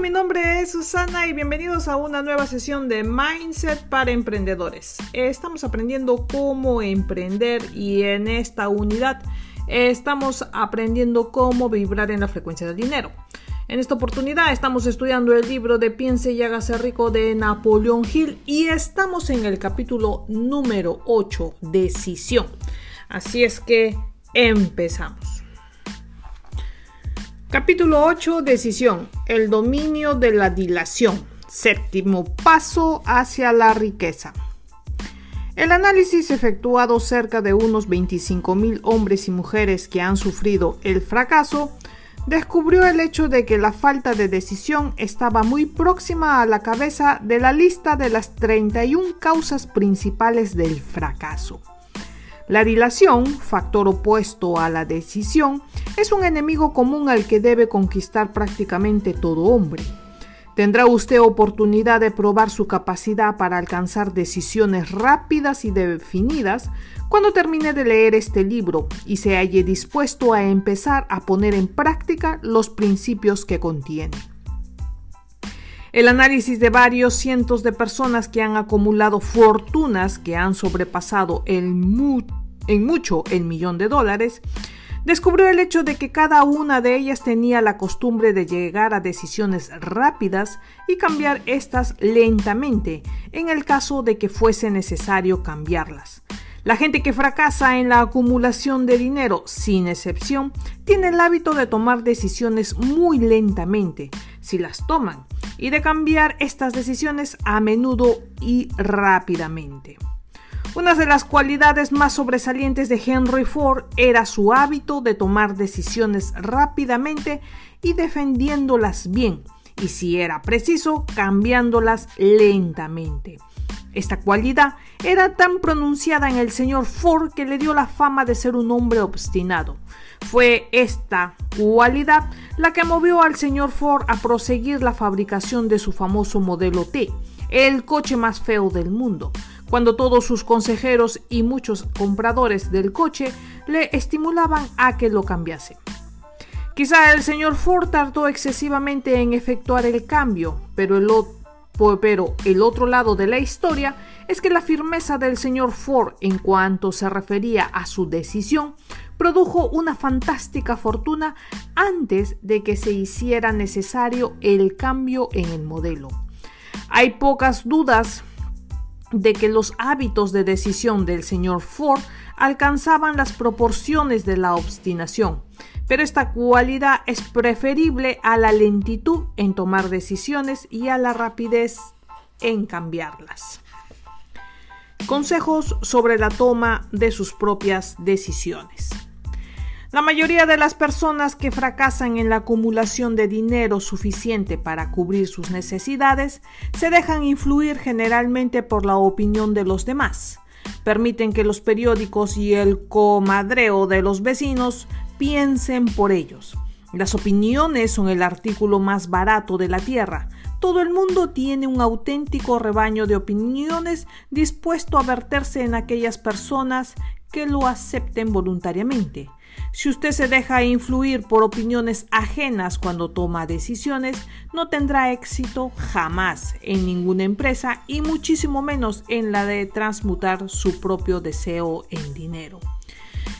mi nombre es Susana y bienvenidos a una nueva sesión de Mindset para Emprendedores. Estamos aprendiendo cómo emprender y en esta unidad estamos aprendiendo cómo vibrar en la frecuencia del dinero. En esta oportunidad estamos estudiando el libro de Piense y hágase rico de Napoleón Hill y estamos en el capítulo número 8, decisión. Así es que empezamos. Capítulo 8, decisión. El dominio de la dilación. Séptimo paso hacia la riqueza. El análisis efectuado cerca de unos 25.000 hombres y mujeres que han sufrido el fracaso descubrió el hecho de que la falta de decisión estaba muy próxima a la cabeza de la lista de las 31 causas principales del fracaso. La dilación, factor opuesto a la decisión, es un enemigo común al que debe conquistar prácticamente todo hombre. Tendrá usted oportunidad de probar su capacidad para alcanzar decisiones rápidas y definidas cuando termine de leer este libro y se halle dispuesto a empezar a poner en práctica los principios que contiene. El análisis de varios cientos de personas que han acumulado fortunas que han sobrepasado en mucho el millón de dólares descubrió el hecho de que cada una de ellas tenía la costumbre de llegar a decisiones rápidas y cambiar estas lentamente en el caso de que fuese necesario cambiarlas. La gente que fracasa en la acumulación de dinero, sin excepción, tiene el hábito de tomar decisiones muy lentamente, si las toman, y de cambiar estas decisiones a menudo y rápidamente. Una de las cualidades más sobresalientes de Henry Ford era su hábito de tomar decisiones rápidamente y defendiéndolas bien, y si era preciso, cambiándolas lentamente. Esta cualidad era tan pronunciada en el señor Ford que le dio la fama de ser un hombre obstinado. Fue esta cualidad la que movió al señor Ford a proseguir la fabricación de su famoso modelo T, el coche más feo del mundo, cuando todos sus consejeros y muchos compradores del coche le estimulaban a que lo cambiase. Quizá el señor Ford tardó excesivamente en efectuar el cambio, pero el pero el otro lado de la historia es que la firmeza del señor Ford en cuanto se refería a su decisión produjo una fantástica fortuna antes de que se hiciera necesario el cambio en el modelo. Hay pocas dudas de que los hábitos de decisión del señor Ford alcanzaban las proporciones de la obstinación, pero esta cualidad es preferible a la lentitud en tomar decisiones y a la rapidez en cambiarlas. Consejos sobre la toma de sus propias decisiones. La mayoría de las personas que fracasan en la acumulación de dinero suficiente para cubrir sus necesidades se dejan influir generalmente por la opinión de los demás. Permiten que los periódicos y el comadreo de los vecinos piensen por ellos. Las opiniones son el artículo más barato de la tierra. Todo el mundo tiene un auténtico rebaño de opiniones dispuesto a verterse en aquellas personas que lo acepten voluntariamente. Si usted se deja influir por opiniones ajenas cuando toma decisiones, no tendrá éxito jamás en ninguna empresa y muchísimo menos en la de transmutar su propio deseo en dinero.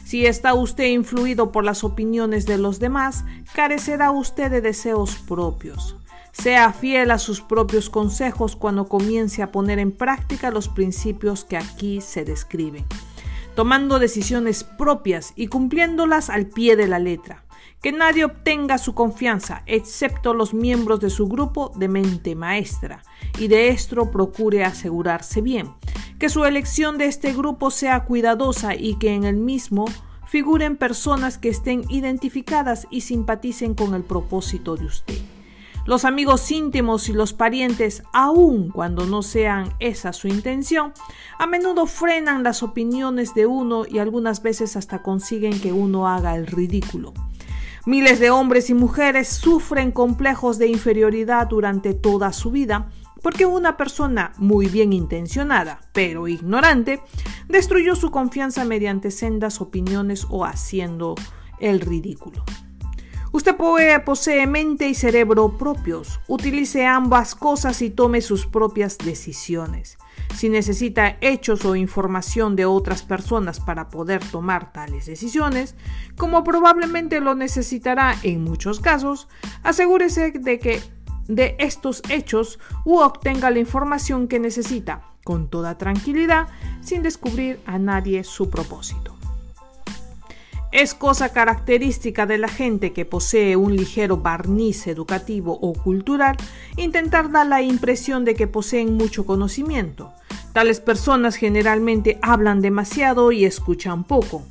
Si está usted influido por las opiniones de los demás, carecerá usted de deseos propios. Sea fiel a sus propios consejos cuando comience a poner en práctica los principios que aquí se describen, tomando decisiones propias y cumpliéndolas al pie de la letra. Que nadie obtenga su confianza, excepto los miembros de su grupo de mente maestra, y de esto procure asegurarse bien que su elección de este grupo sea cuidadosa y que en el mismo figuren personas que estén identificadas y simpaticen con el propósito de usted. Los amigos íntimos y los parientes, aun cuando no sean esa su intención, a menudo frenan las opiniones de uno y algunas veces hasta consiguen que uno haga el ridículo. Miles de hombres y mujeres sufren complejos de inferioridad durante toda su vida porque una persona muy bien intencionada, pero ignorante, destruyó su confianza mediante sendas opiniones o haciendo el ridículo. Usted posee mente y cerebro propios. Utilice ambas cosas y tome sus propias decisiones. Si necesita hechos o información de otras personas para poder tomar tales decisiones, como probablemente lo necesitará en muchos casos, asegúrese de que de estos hechos u obtenga la información que necesita con toda tranquilidad sin descubrir a nadie su propósito. Es cosa característica de la gente que posee un ligero barniz educativo o cultural intentar dar la impresión de que poseen mucho conocimiento. Tales personas generalmente hablan demasiado y escuchan poco.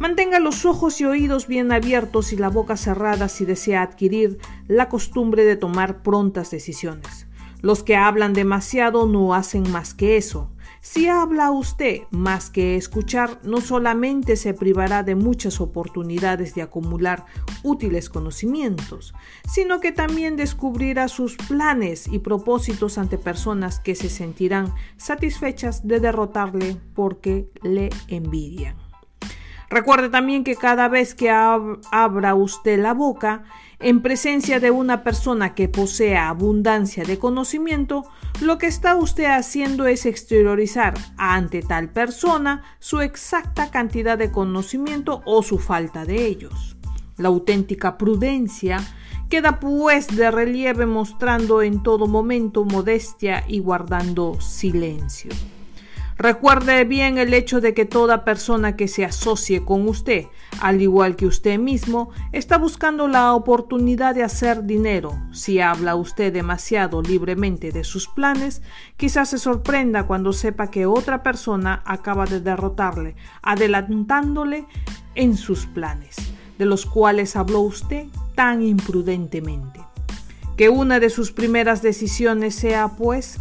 Mantenga los ojos y oídos bien abiertos y la boca cerrada si desea adquirir la costumbre de tomar prontas decisiones. Los que hablan demasiado no hacen más que eso. Si habla usted más que escuchar, no solamente se privará de muchas oportunidades de acumular útiles conocimientos, sino que también descubrirá sus planes y propósitos ante personas que se sentirán satisfechas de derrotarle porque le envidian. Recuerde también que cada vez que abra usted la boca, en presencia de una persona que posea abundancia de conocimiento, lo que está usted haciendo es exteriorizar ante tal persona su exacta cantidad de conocimiento o su falta de ellos. La auténtica prudencia queda pues de relieve mostrando en todo momento modestia y guardando silencio. Recuerde bien el hecho de que toda persona que se asocie con usted, al igual que usted mismo, está buscando la oportunidad de hacer dinero. Si habla usted demasiado libremente de sus planes, quizás se sorprenda cuando sepa que otra persona acaba de derrotarle, adelantándole en sus planes, de los cuales habló usted tan imprudentemente. Que una de sus primeras decisiones sea, pues,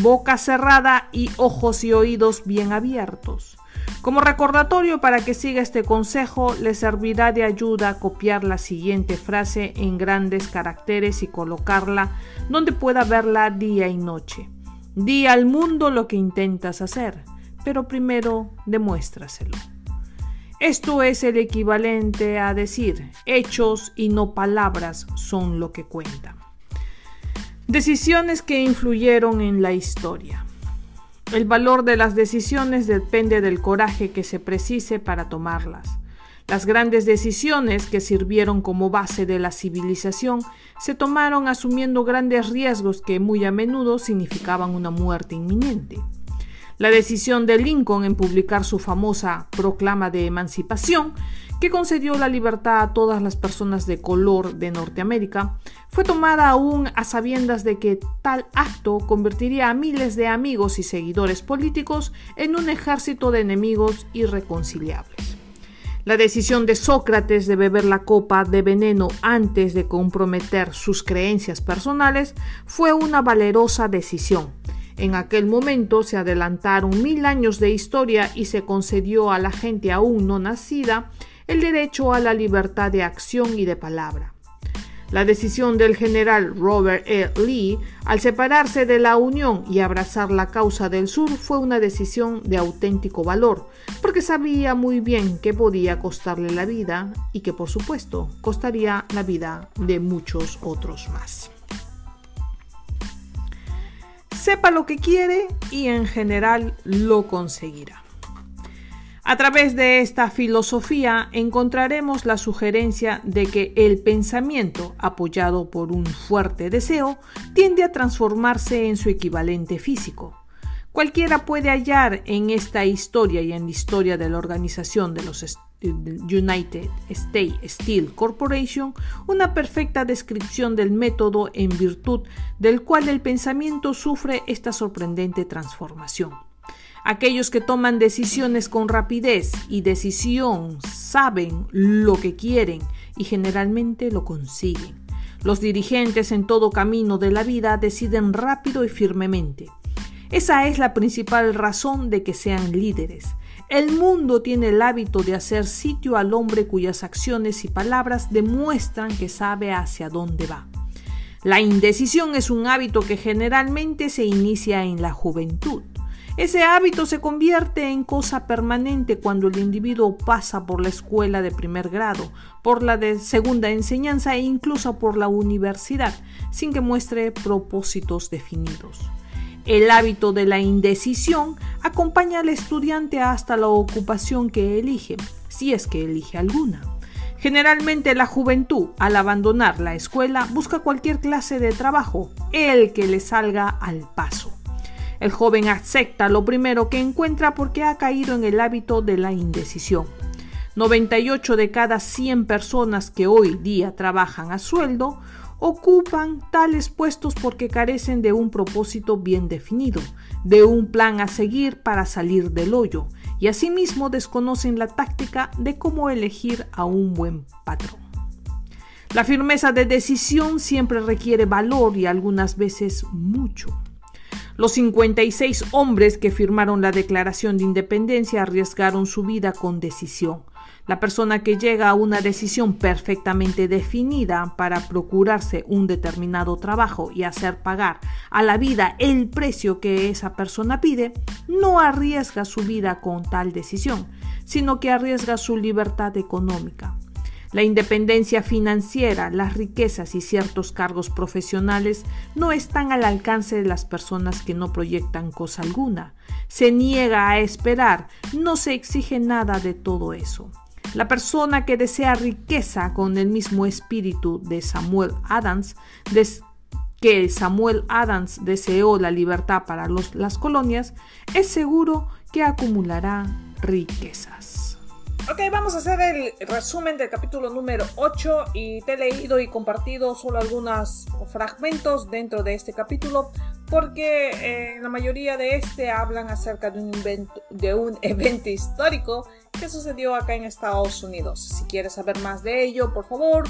boca cerrada y ojos y oídos bien abiertos. Como recordatorio para que siga este consejo, le servirá de ayuda copiar la siguiente frase en grandes caracteres y colocarla donde pueda verla día y noche. Di al mundo lo que intentas hacer, pero primero demuéstraselo. Esto es el equivalente a decir, hechos y no palabras son lo que cuentan. Decisiones que influyeron en la historia. El valor de las decisiones depende del coraje que se precise para tomarlas. Las grandes decisiones que sirvieron como base de la civilización se tomaron asumiendo grandes riesgos que muy a menudo significaban una muerte inminente. La decisión de Lincoln en publicar su famosa proclama de emancipación que concedió la libertad a todas las personas de color de Norteamérica, fue tomada aún a sabiendas de que tal acto convertiría a miles de amigos y seguidores políticos en un ejército de enemigos irreconciliables. La decisión de Sócrates de beber la copa de veneno antes de comprometer sus creencias personales fue una valerosa decisión. En aquel momento se adelantaron mil años de historia y se concedió a la gente aún no nacida el derecho a la libertad de acción y de palabra. La decisión del general Robert E. Lee al separarse de la Unión y abrazar la causa del Sur fue una decisión de auténtico valor, porque sabía muy bien que podía costarle la vida y que por supuesto costaría la vida de muchos otros más. Sepa lo que quiere y en general lo conseguirá. A través de esta filosofía encontraremos la sugerencia de que el pensamiento, apoyado por un fuerte deseo, tiende a transformarse en su equivalente físico. Cualquiera puede hallar en esta historia y en la historia de la organización de los United States Steel Corporation una perfecta descripción del método en virtud del cual el pensamiento sufre esta sorprendente transformación. Aquellos que toman decisiones con rapidez y decisión saben lo que quieren y generalmente lo consiguen. Los dirigentes en todo camino de la vida deciden rápido y firmemente. Esa es la principal razón de que sean líderes. El mundo tiene el hábito de hacer sitio al hombre cuyas acciones y palabras demuestran que sabe hacia dónde va. La indecisión es un hábito que generalmente se inicia en la juventud. Ese hábito se convierte en cosa permanente cuando el individuo pasa por la escuela de primer grado, por la de segunda enseñanza e incluso por la universidad, sin que muestre propósitos definidos. El hábito de la indecisión acompaña al estudiante hasta la ocupación que elige, si es que elige alguna. Generalmente la juventud, al abandonar la escuela, busca cualquier clase de trabajo, el que le salga al paso. El joven acepta lo primero que encuentra porque ha caído en el hábito de la indecisión. 98 de cada 100 personas que hoy día trabajan a sueldo ocupan tales puestos porque carecen de un propósito bien definido, de un plan a seguir para salir del hoyo, y asimismo desconocen la táctica de cómo elegir a un buen patrón. La firmeza de decisión siempre requiere valor y algunas veces mucho. Los 56 hombres que firmaron la Declaración de Independencia arriesgaron su vida con decisión. La persona que llega a una decisión perfectamente definida para procurarse un determinado trabajo y hacer pagar a la vida el precio que esa persona pide, no arriesga su vida con tal decisión, sino que arriesga su libertad económica. La independencia financiera, las riquezas y ciertos cargos profesionales no están al alcance de las personas que no proyectan cosa alguna. Se niega a esperar, no se exige nada de todo eso. La persona que desea riqueza con el mismo espíritu de Samuel Adams, que Samuel Adams deseó la libertad para las colonias, es seguro que acumulará riquezas. Ok, vamos a hacer el resumen del capítulo número 8 y te he leído y compartido solo algunos fragmentos dentro de este capítulo porque eh, la mayoría de este hablan acerca de un, de un evento histórico que sucedió acá en Estados Unidos. Si quieres saber más de ello, por favor,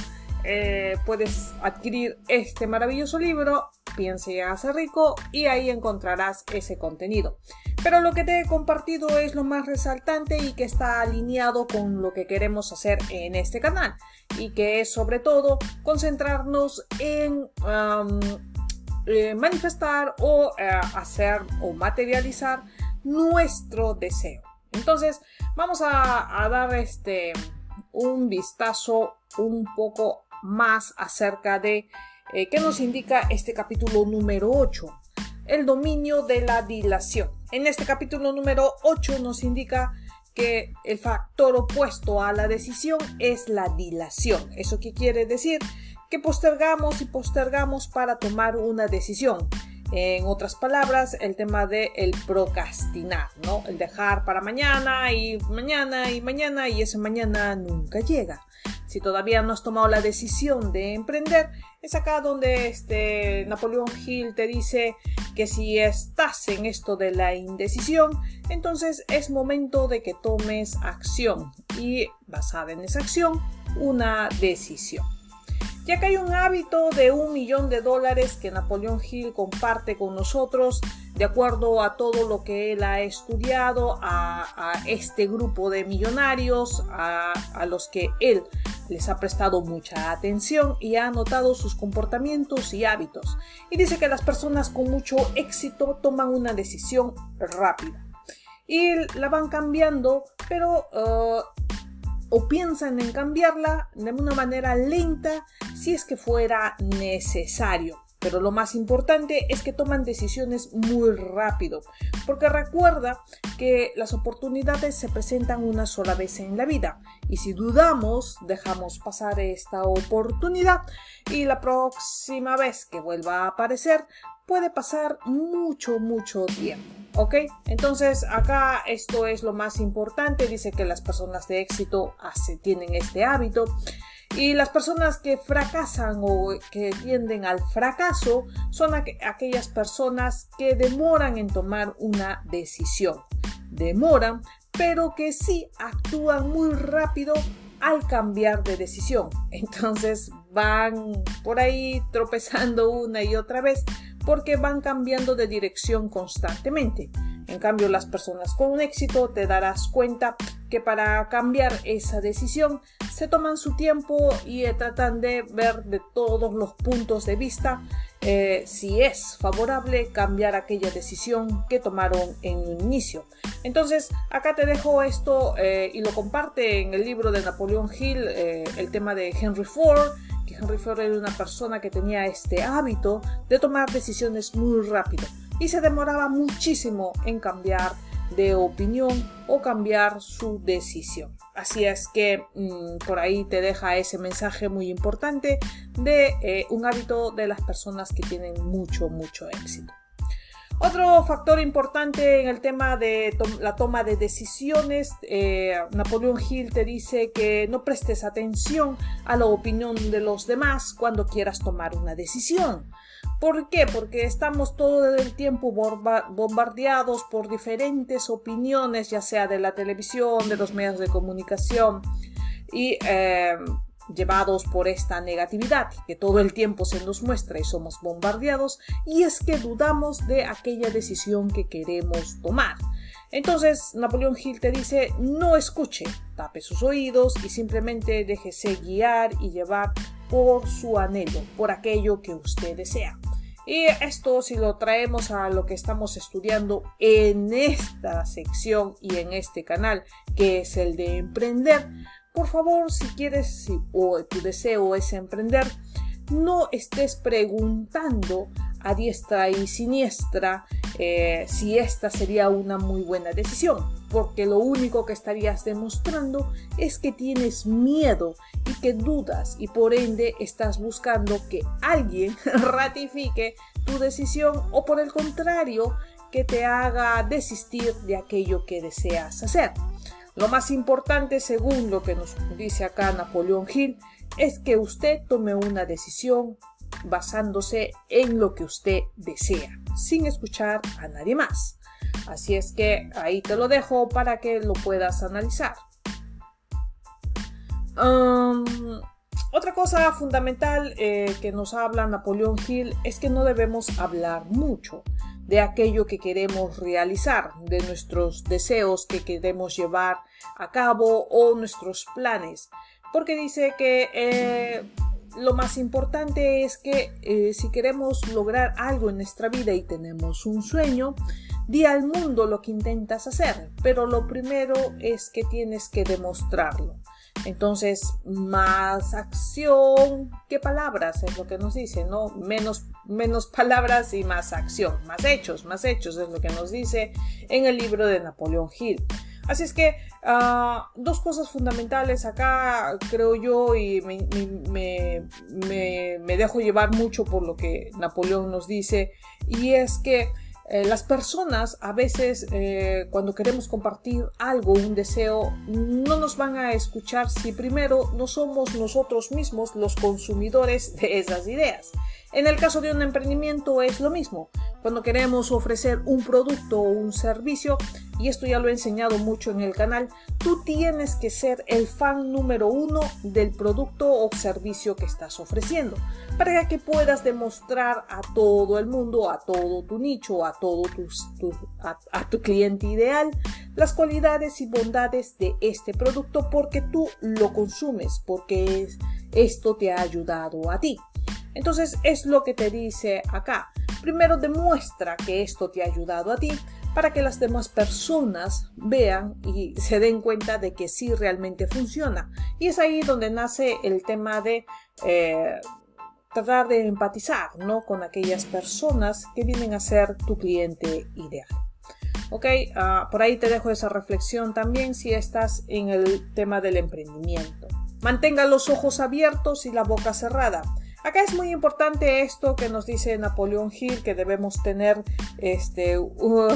eh, puedes adquirir este maravilloso libro, Piense y hace rico, y ahí encontrarás ese contenido. Pero lo que te he compartido es lo más resaltante y que está alineado con lo que queremos hacer en este canal, y que es sobre todo concentrarnos en eh, manifestar o eh, hacer o materializar nuestro deseo. Entonces, vamos a, dar este un vistazo un poco más acerca de eh, qué nos indica este capítulo número 8, el dominio de la dilación. En este capítulo número 8 nos indica que el factor opuesto a la decisión es la dilación. ¿Eso qué quiere decir? Que postergamos y postergamos para tomar una decisión. En otras palabras, el tema de el procrastinar, ¿no? El dejar para mañana y mañana y mañana y ese mañana nunca llega. Si todavía no has tomado la decisión de emprender, es acá donde este Napoleón Hill te dice que si estás en esto de la indecisión, entonces es momento de que tomes acción y basada en esa acción, una decisión ya que hay un hábito de un millón de dólares que Napoleón Hill comparte con nosotros de acuerdo a todo lo que él ha estudiado, a, este grupo de millonarios, a, los que él les ha prestado mucha atención y ha notado sus comportamientos y hábitos. Y dice que las personas con mucho éxito toman una decisión rápida y la van cambiando, pero... Uh, o piensan en cambiarla de una manera lenta si es que fuera necesario. Pero lo más importante es que toman decisiones muy rápido, porque recuerda que las oportunidades se presentan una sola vez en la vida y si dudamos, dejamos pasar esta oportunidad y la próxima vez que vuelva a aparecer puede pasar mucho, mucho tiempo. ¿Ok? Entonces acá esto es lo más importante. Dice que las personas de éxito tienen este hábito. Y las personas que fracasan o que tienden al fracaso son aquellas personas que demoran en tomar una decisión. Demoran, pero que sí actúan muy rápido al cambiar de decisión. Entonces van por ahí tropezando una y otra vez porque van cambiando de dirección constantemente. En cambio, las personas con éxito te darás cuenta que para cambiar esa decisión se toman su tiempo y eh, tratan de ver de todos los puntos de vista eh, si es favorable cambiar aquella decisión que tomaron en un inicio. Entonces, acá te dejo esto eh, y lo comparte en el libro de Napoleón Hill, el tema de Henry Ford, que Henry Ford era una persona que tenía este hábito de tomar decisiones muy rápido y se demoraba muchísimo en cambiar de opinión o cambiar su decisión. Así es que mm, por ahí te deja ese mensaje muy importante de eh, un hábito de las personas que tienen mucho, mucho éxito. Otro factor importante en el tema de la toma de decisiones, eh, Napoleón Hill te dice que no prestes atención a la opinión de los demás cuando quieras tomar una decisión. ¿Por qué? Porque estamos todo el tiempo bombardeados por diferentes opiniones, ya sea de la televisión, de los medios de comunicación y eh, llevados por esta negatividad que todo el tiempo se nos muestra y somos bombardeados y es que dudamos de aquella decisión que queremos tomar. Entonces Napoleón Hill te dice no escuche, tape sus oídos y simplemente déjese guiar y llevar por su anhelo, por aquello que usted desea. Y esto si lo traemos a lo que estamos estudiando en esta sección y en este canal, que es el de emprender, por favor, si quieres o tu deseo es emprender, no estés preguntando a diestra y siniestra eh, si esta sería una muy buena decisión, porque lo único que estarías demostrando es que tienes miedo y que dudas y por ende estás buscando que alguien ratifique tu decisión o por el contrario que te haga desistir de aquello que deseas hacer. Lo más importante, según lo que nos dice acá Napoleón Hill, es que usted tome una decisión basándose en lo que usted desea, sin escuchar a nadie más. Así es que ahí te lo dejo para que lo puedas analizar. otra cosa fundamental eh, que nos habla Napoleón Hill es que no debemos hablar mucho de aquello que queremos realizar, de nuestros deseos que queremos llevar a cabo o nuestros planes. Porque dice que eh, lo más importante es que eh, si queremos lograr algo en nuestra vida y tenemos un sueño, di al mundo lo que intentas hacer, pero lo primero es que tienes que demostrarlo. Entonces, más acción que palabras es lo que nos dice, ¿no? Menos, menos palabras y más acción, más hechos, más hechos es lo que nos dice en el libro de Napoleón Hill. Así es que ah, dos cosas fundamentales acá, creo yo, y me, dejo llevar mucho por lo que Napoleón nos dice, y es que eh, las personas a veces eh, cuando queremos compartir algo, un deseo, no nos van a escuchar si primero no somos nosotros mismos los consumidores de esas ideas. En el caso de un emprendimiento es lo mismo. Cuando queremos ofrecer un producto o un servicio, y esto ya lo he enseñado mucho en el canal, tú tienes que ser el fan número uno del producto o servicio que estás ofreciendo, para que puedas demostrar a todo el mundo, a todo tu nicho, a todo tu, cliente ideal, las cualidades y bondades de este producto porque tú lo consumes, porque esto te ha ayudado a ti. Entonces es lo que te dice acá. Primero demuestra que esto te ha ayudado a ti para que las demás personas vean y se den cuenta de que sí realmente funciona. Y es ahí donde nace el tema de eh, tratar de empatizar ¿no? con aquellas personas que vienen a ser tu cliente ideal. Ok, ah, por ahí te dejo esa reflexión también si estás en el tema del emprendimiento. Mantenga los ojos abiertos y la boca cerrada. Acá es muy importante esto que nos dice Napoleón Hill, que debemos tener, este,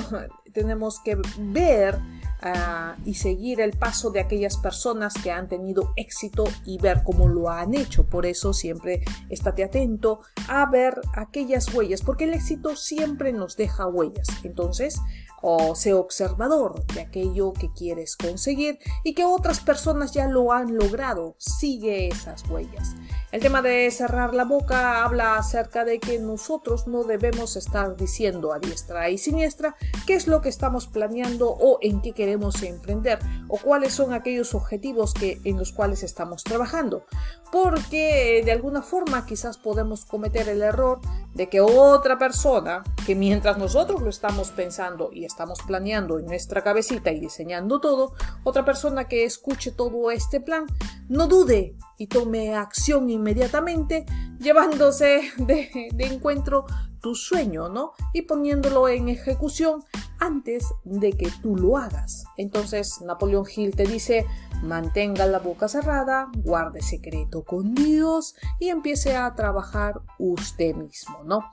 tenemos que ver ah, y seguir el paso de aquellas personas que han tenido éxito y ver cómo lo han hecho. Por eso siempre estate atento a ver aquellas huellas, porque el éxito siempre nos deja huellas. Entonces, o sea observador de aquello que quieres conseguir y que otras personas ya lo han logrado. Sigue esas huellas. El tema de cerrar la boca habla acerca de que nosotros no debemos estar diciendo a diestra y siniestra qué es lo que estamos planeando o en qué queremos emprender o cuáles son aquellos objetivos que, en los cuales estamos trabajando. Porque de alguna forma quizás podemos cometer el error de que otra persona, que mientras nosotros lo estamos pensando y estamos planeando en nuestra cabecita y diseñando todo, otra persona que escuche todo este plan, no dude y tome acción inmediatamente, llevándose de, encuentro tu sueño, ¿no? Y poniéndolo en ejecución antes de que tú lo hagas. Entonces, Napoleón Hill te dice, mantenga la boca cerrada, guarde secreto con Dios y empiece a trabajar usted mismo, ¿no?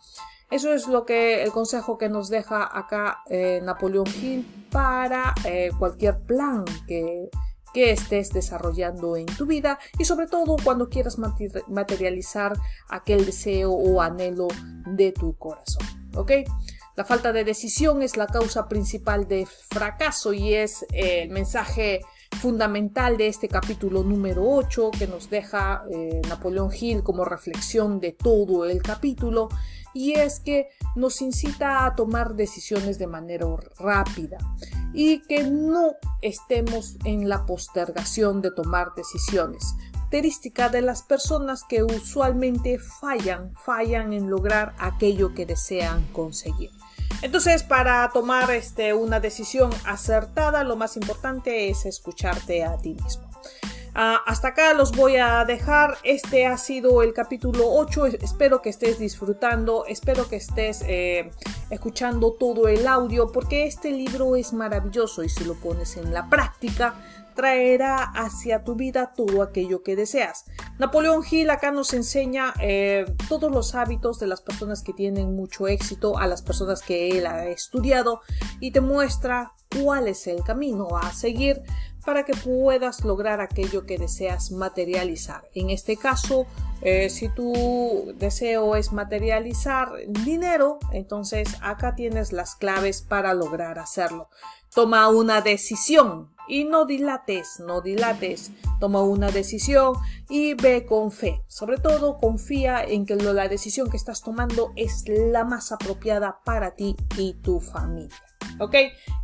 Eso es lo que el consejo que nos deja acá eh, Napoleón Hill para eh, cualquier plan que, que estés desarrollando en tu vida y sobre todo cuando quieras materializar aquel deseo o anhelo de tu corazón. ¿Ok? La falta de decisión es la causa principal de fracaso y es el mensaje fundamental de este capítulo número 8 que nos deja eh, Napoleón Hill como reflexión de todo el capítulo y es que nos incita a tomar decisiones de manera rápida y que no estemos en la postergación de tomar decisiones característica de las personas que usualmente fallan, fallan en lograr aquello que desean conseguir. Entonces, para tomar este, una decisión acertada, lo más importante es escucharte a ti mismo. Ah, hasta acá los voy a dejar. Este ha sido el capítulo 8. Espero que estés disfrutando, espero que estés eh, escuchando todo el audio porque este libro es maravilloso y si lo pones en la práctica traerá hacia tu vida todo aquello que deseas. Napoleón Hill acá nos enseña eh, todos los hábitos de las personas que tienen mucho éxito, a las personas que él ha estudiado y te muestra cuál es el camino a seguir para que puedas lograr aquello que deseas materializar. En este caso, eh, si tu deseo es materializar dinero, entonces acá tienes las claves para lograr hacerlo. Toma una decisión y no dilates, no dilates. Toma una decisión y ve con fe. Sobre todo confía en que la decisión que estás tomando es la más apropiada para ti y tu familia. ¿Ok?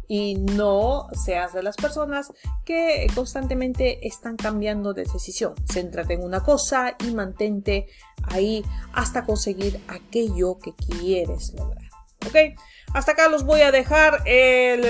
Y no seas de las personas que constantemente están cambiando de decisión. Céntrate en una cosa y mantente ahí hasta conseguir aquello que quieres lograr. ¿Ok? Hasta acá los voy a dejar,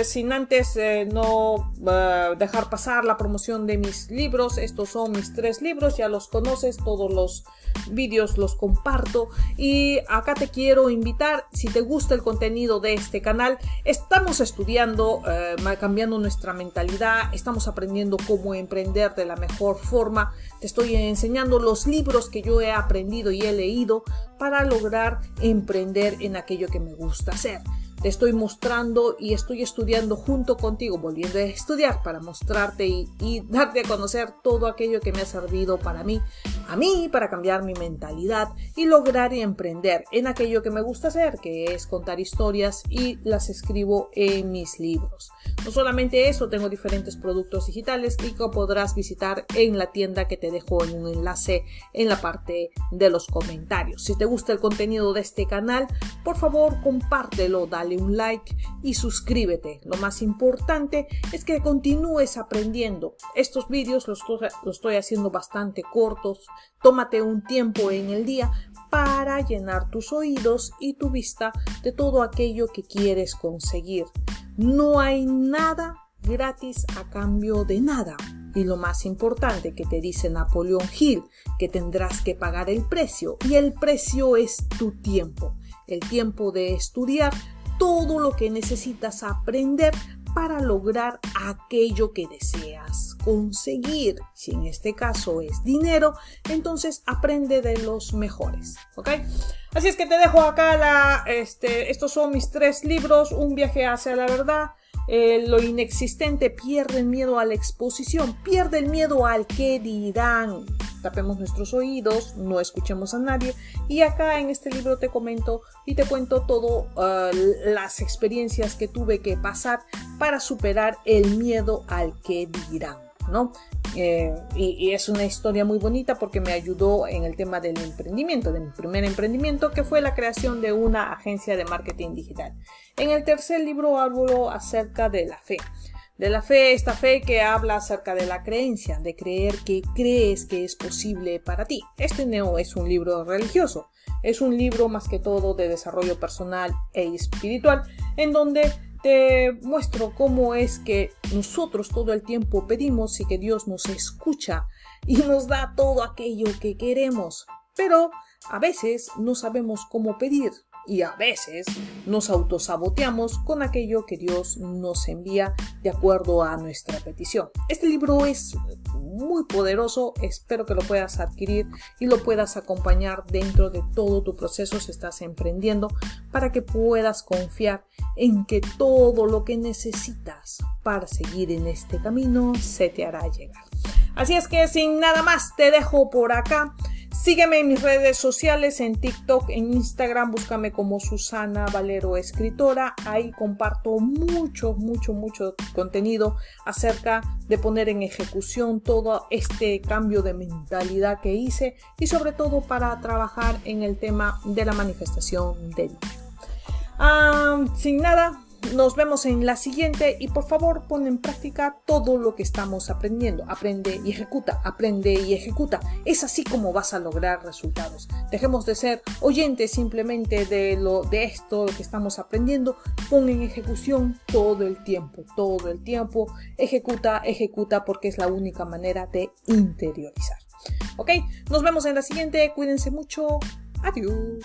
sin antes eh, no uh, dejar pasar la promoción de mis libros. Estos son mis tres libros, ya los conoces, todos los vídeos los comparto. Y acá te quiero invitar, si te gusta el contenido de este canal, estamos estudiando, uh, cambiando nuestra mentalidad, estamos aprendiendo cómo emprender de la mejor forma. Te estoy enseñando los libros que yo he aprendido y he leído para lograr emprender en aquello que me gusta hacer te estoy mostrando y estoy estudiando junto contigo, volviendo a estudiar para mostrarte y, darte a conocer todo aquello que me ha servido para mí, a mí, para cambiar mi mentalidad y lograr y emprender en aquello que me gusta hacer, que es contar historias y las escribo en mis libros. No solamente eso, tengo diferentes productos digitales que podrás visitar en la tienda que te dejo en un enlace en la parte de los comentarios. Si te gusta el contenido de este canal, por favor compártelo, dale un like y suscríbete. Lo más importante es que continúes aprendiendo. Estos vídeos los, los estoy haciendo bastante cortos. Tómate un tiempo en el día para llenar tus oídos y tu vista de todo aquello que quieres conseguir. No hay nada gratis a cambio de nada. Y lo más importante que te dice Napoleón Hill, que tendrás que pagar el precio. Y el precio es tu tiempo. El tiempo de estudiar todo lo que necesitas aprender para lograr aquello que deseas conseguir. Si en este caso es dinero, entonces aprende de los mejores. ¿Ok? Así es que te dejo acá la, este, estos son mis tres libros, Un viaje hacia la verdad, eh, lo inexistente, pierde el miedo a la exposición, pierde el miedo al que dirán. Tapemos nuestros oídos, no escuchemos a nadie. Y acá en este libro te comento y te cuento todo uh, las experiencias que tuve que pasar para superar el miedo al que dirán. ¿no? Eh, y, es una historia muy bonita porque me ayudó en el tema del emprendimiento, de mi primer emprendimiento, que fue la creación de una agencia de marketing digital. En el tercer libro hablo acerca de la fe. De la fe, esta fe que habla acerca de la creencia, de creer que crees que es posible para ti. Este no es un libro religioso, es un libro más que todo de desarrollo personal e espiritual, en donde te muestro cómo es que nosotros todo el tiempo pedimos y que Dios nos escucha y nos da todo aquello que queremos. Pero a veces no sabemos cómo pedir y a veces nos autosaboteamos con aquello que Dios nos envía de acuerdo a nuestra petición. Este libro es muy poderoso, espero que lo puedas adquirir y lo puedas acompañar dentro de todo tu proceso si estás emprendiendo para que puedas confiar en que todo lo que necesitas para seguir en este camino se te hará llegar. Así es que sin nada más te dejo por acá. Sígueme en mis redes sociales, en TikTok, en Instagram, búscame como Susana Valero Escritora. Ahí comparto mucho, mucho, mucho contenido acerca de poner en ejecución todo este cambio de mentalidad que hice y sobre todo para trabajar en el tema de la manifestación del ah, sin nada, nos vemos en la siguiente y por favor pon en práctica todo lo que estamos aprendiendo. Aprende y ejecuta, aprende y ejecuta. Es así como vas a lograr resultados. Dejemos de ser oyentes simplemente de lo de esto que estamos aprendiendo. Pon en ejecución todo el tiempo, todo el tiempo. Ejecuta, ejecuta porque es la única manera de interiorizar. Ok, nos vemos en la siguiente. Cuídense mucho. Adiós.